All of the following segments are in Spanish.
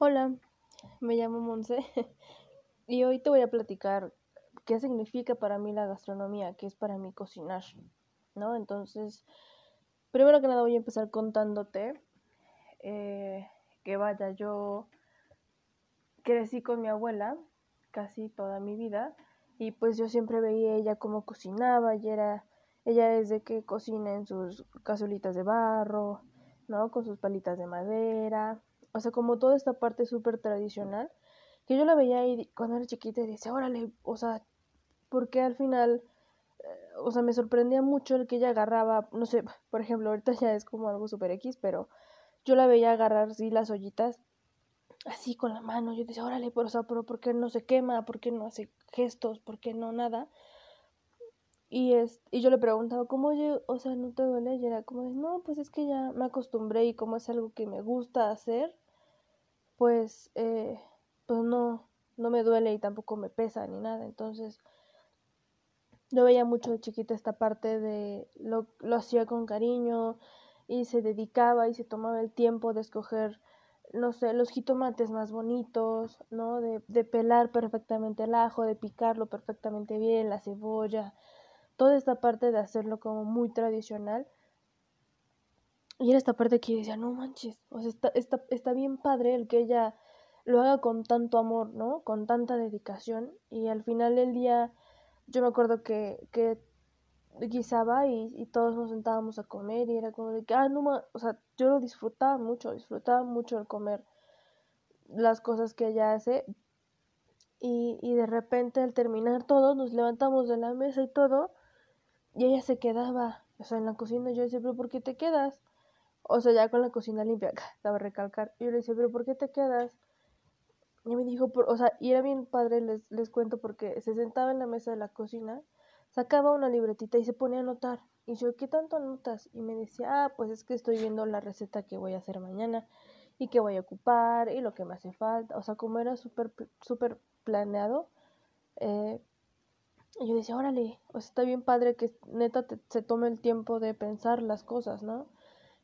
Hola, me llamo Monse y hoy te voy a platicar qué significa para mí la gastronomía, qué es para mí cocinar, ¿no? Entonces, primero que nada voy a empezar contándote eh, que vaya, yo crecí con mi abuela casi toda mi vida y pues yo siempre veía ella cómo cocinaba y era, ella es de que cocina en sus cazuelitas de barro, ¿no? Con sus palitas de madera o sea, como toda esta parte súper tradicional, que yo la veía ahí cuando era chiquita y decía, órale, o sea, porque al final, eh, o sea, me sorprendía mucho el que ella agarraba, no sé, por ejemplo, ahorita ya es como algo súper X, pero yo la veía agarrar, sí, las ollitas, así con la mano, yo decía, órale, pero, o sea, pero ¿por qué no se quema? ¿Por qué no hace gestos? ¿Por qué no nada? Y, es, y yo le preguntaba, ¿cómo yo, o sea, no te duele? Y era como, no, pues es que ya me acostumbré y como es algo que me gusta hacer, pues, eh, pues no, no me duele y tampoco me pesa ni nada. Entonces, yo veía mucho de chiquita esta parte de lo, lo hacía con cariño y se dedicaba y se tomaba el tiempo de escoger, no sé, los jitomates más bonitos, ¿no? De, de pelar perfectamente el ajo, de picarlo perfectamente bien, la cebolla, toda esta parte de hacerlo como muy tradicional. Y era esta parte que decía, no manches, o sea, está, está, está bien padre el que ella lo haga con tanto amor, ¿no? Con tanta dedicación. Y al final del día, yo me acuerdo que, que guisaba y, y, todos nos sentábamos a comer y era como de que, ah, no, o sea, yo lo disfrutaba mucho, disfrutaba mucho el comer las cosas que ella hace. Y, y de repente al terminar todo, nos levantamos de la mesa y todo, y ella se quedaba, o sea, en la cocina. Yo decía, pero ¿por qué te quedas? O sea, ya con la cocina limpia, estaba a recalcar. Y yo le decía, pero ¿por qué te quedas? Y me dijo, por, o sea, y era bien padre, les, les cuento, porque se sentaba en la mesa de la cocina, sacaba una libretita y se ponía a anotar. Y yo, ¿qué tanto anotas? Y me decía, ah, pues es que estoy viendo la receta que voy a hacer mañana y que voy a ocupar y lo que me hace falta. O sea, como era súper, súper planeado, eh, y yo decía, órale, o sea, está bien padre que neta se tome el tiempo de pensar las cosas, ¿no?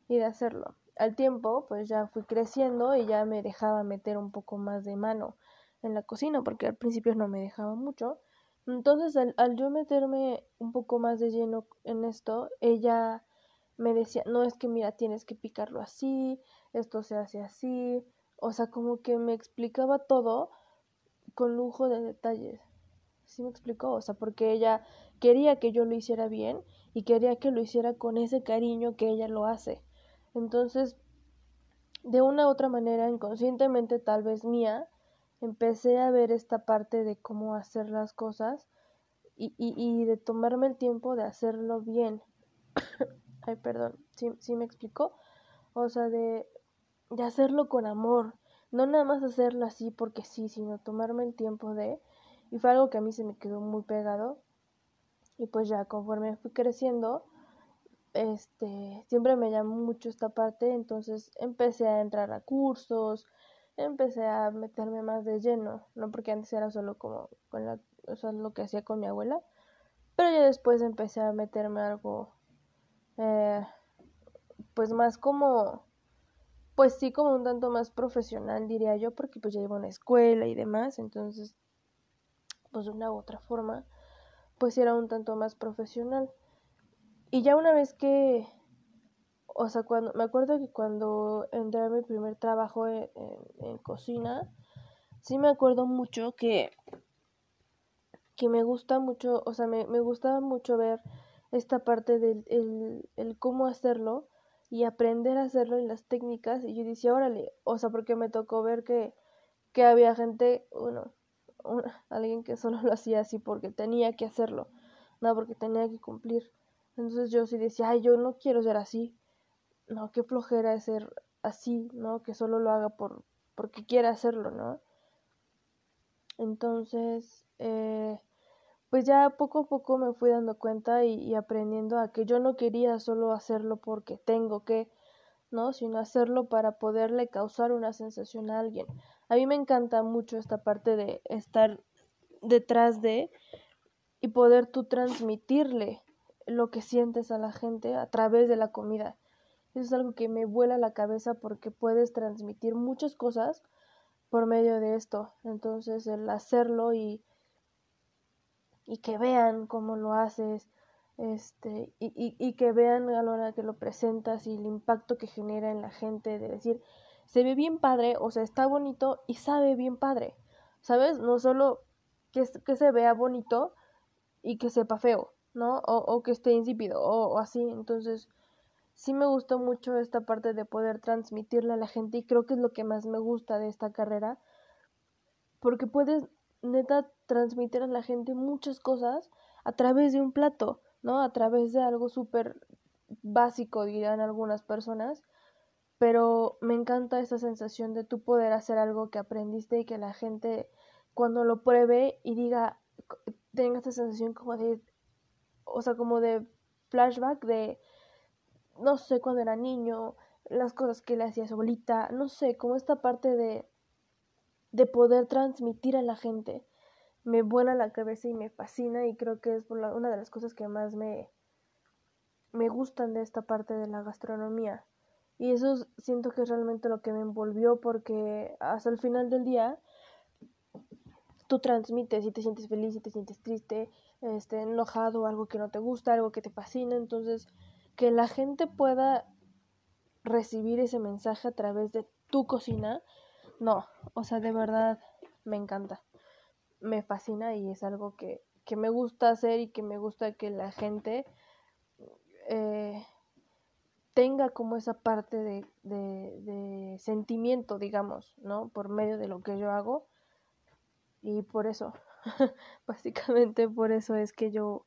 Y de hacerlo. Al tiempo, pues ya fui creciendo y ya me dejaba meter un poco más de mano en la cocina, porque al principio no me dejaba mucho. Entonces, al, al yo meterme un poco más de lleno en esto, ella me decía, no es que mira, tienes que picarlo así, esto se hace así, o sea, como que me explicaba todo con lujo de detalles. ¿Sí me explicó? O sea, porque ella quería que yo lo hiciera bien y quería que lo hiciera con ese cariño que ella lo hace. Entonces, de una u otra manera, inconscientemente tal vez mía, empecé a ver esta parte de cómo hacer las cosas y, y, y de tomarme el tiempo de hacerlo bien. Ay, perdón, ¿sí, ¿sí me explicó? O sea, de, de hacerlo con amor, no nada más hacerlo así porque sí, sino tomarme el tiempo de y fue algo que a mí se me quedó muy pegado. Y pues ya conforme fui creciendo, este, siempre me llamó mucho esta parte, entonces empecé a entrar a cursos, empecé a meterme más de lleno, no porque antes era solo como con la, o sea, lo que hacía con mi abuela, pero ya después empecé a meterme algo, eh, pues más como, pues sí como un tanto más profesional diría yo, porque pues ya a una escuela y demás, entonces pues de una u otra forma, pues era un tanto más profesional. Y ya una vez que, o sea, cuando, me acuerdo que cuando entré a mi primer trabajo en, en, cocina, sí me acuerdo mucho que, que me gusta mucho, o sea, me, me gustaba mucho ver esta parte del el, el cómo hacerlo y aprender a hacerlo en las técnicas y yo decía, órale, o sea, porque me tocó ver que, que había gente, bueno, alguien que solo lo hacía así porque tenía que hacerlo, no porque tenía que cumplir. Entonces yo sí decía, ay, yo no quiero ser así. No, qué flojera es ser así, ¿no? Que solo lo haga por porque quiera hacerlo, ¿no? Entonces, eh, pues ya poco a poco me fui dando cuenta y, y aprendiendo a que yo no quería solo hacerlo porque tengo que, ¿no? Sino hacerlo para poderle causar una sensación a alguien. A mí me encanta mucho esta parte de estar detrás de y poder tú transmitirle lo que sientes a la gente a través de la comida. Eso es algo que me vuela la cabeza porque puedes transmitir muchas cosas por medio de esto. Entonces el hacerlo y, y que vean cómo lo haces, este, y, y, y, que vean a la hora que lo presentas y el impacto que genera en la gente de decir, se ve bien padre, o sea, está bonito y sabe bien padre, ¿sabes? No solo que, que se vea bonito y que sepa feo, ¿no? O, o que esté insípido, o, así, entonces sí me gustó mucho esta parte de poder transmitirle a la gente y creo que es lo que más me gusta de esta carrera porque puedes neta transmitir a la gente muchas cosas a través de un plato, ¿no? A través de algo súper básico, dirán algunas personas, pero me encanta esa sensación de tú poder hacer algo que aprendiste y que la gente cuando lo pruebe y diga, tenga esta sensación como de, o sea, como de flashback de no sé, cuando era niño, las cosas que le hacía su abuelita, no sé, como esta parte de, de poder transmitir a la gente. Me vuela la cabeza y me fascina y creo que es una de las cosas que más me, me gustan de esta parte de la gastronomía. Y eso siento que es realmente lo que me envolvió porque hasta el final del día tú transmites y te sientes feliz y te sientes triste, este, enojado, algo que no te gusta, algo que te fascina, entonces que la gente pueda recibir ese mensaje a través de tu cocina, no, o sea, de verdad me encanta, me fascina y es algo que, que me gusta hacer y que me gusta que la gente eh, tenga como esa parte de, de, de sentimiento, digamos, ¿no? Por medio de lo que yo hago y por eso, básicamente por eso es que yo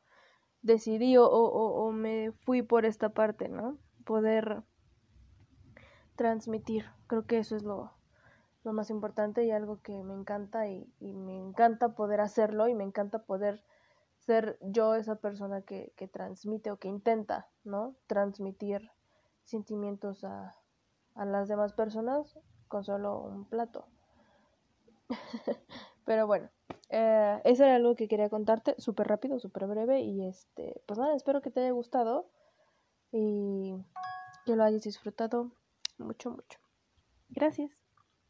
decidí o, o, me fui por esta parte, ¿no? Poder transmitir. Creo que eso es lo, lo más importante y algo que me encanta y, y, me encanta poder hacerlo y me encanta poder ser yo esa persona que, que transmite o que intenta, ¿no? Transmitir sentimientos a, a las demás personas con solo un plato. Pero bueno, eh, eso era algo que quería contarte, súper rápido, súper breve. Y este, pues nada, espero que te haya gustado y que lo hayas disfrutado mucho, mucho. Gracias.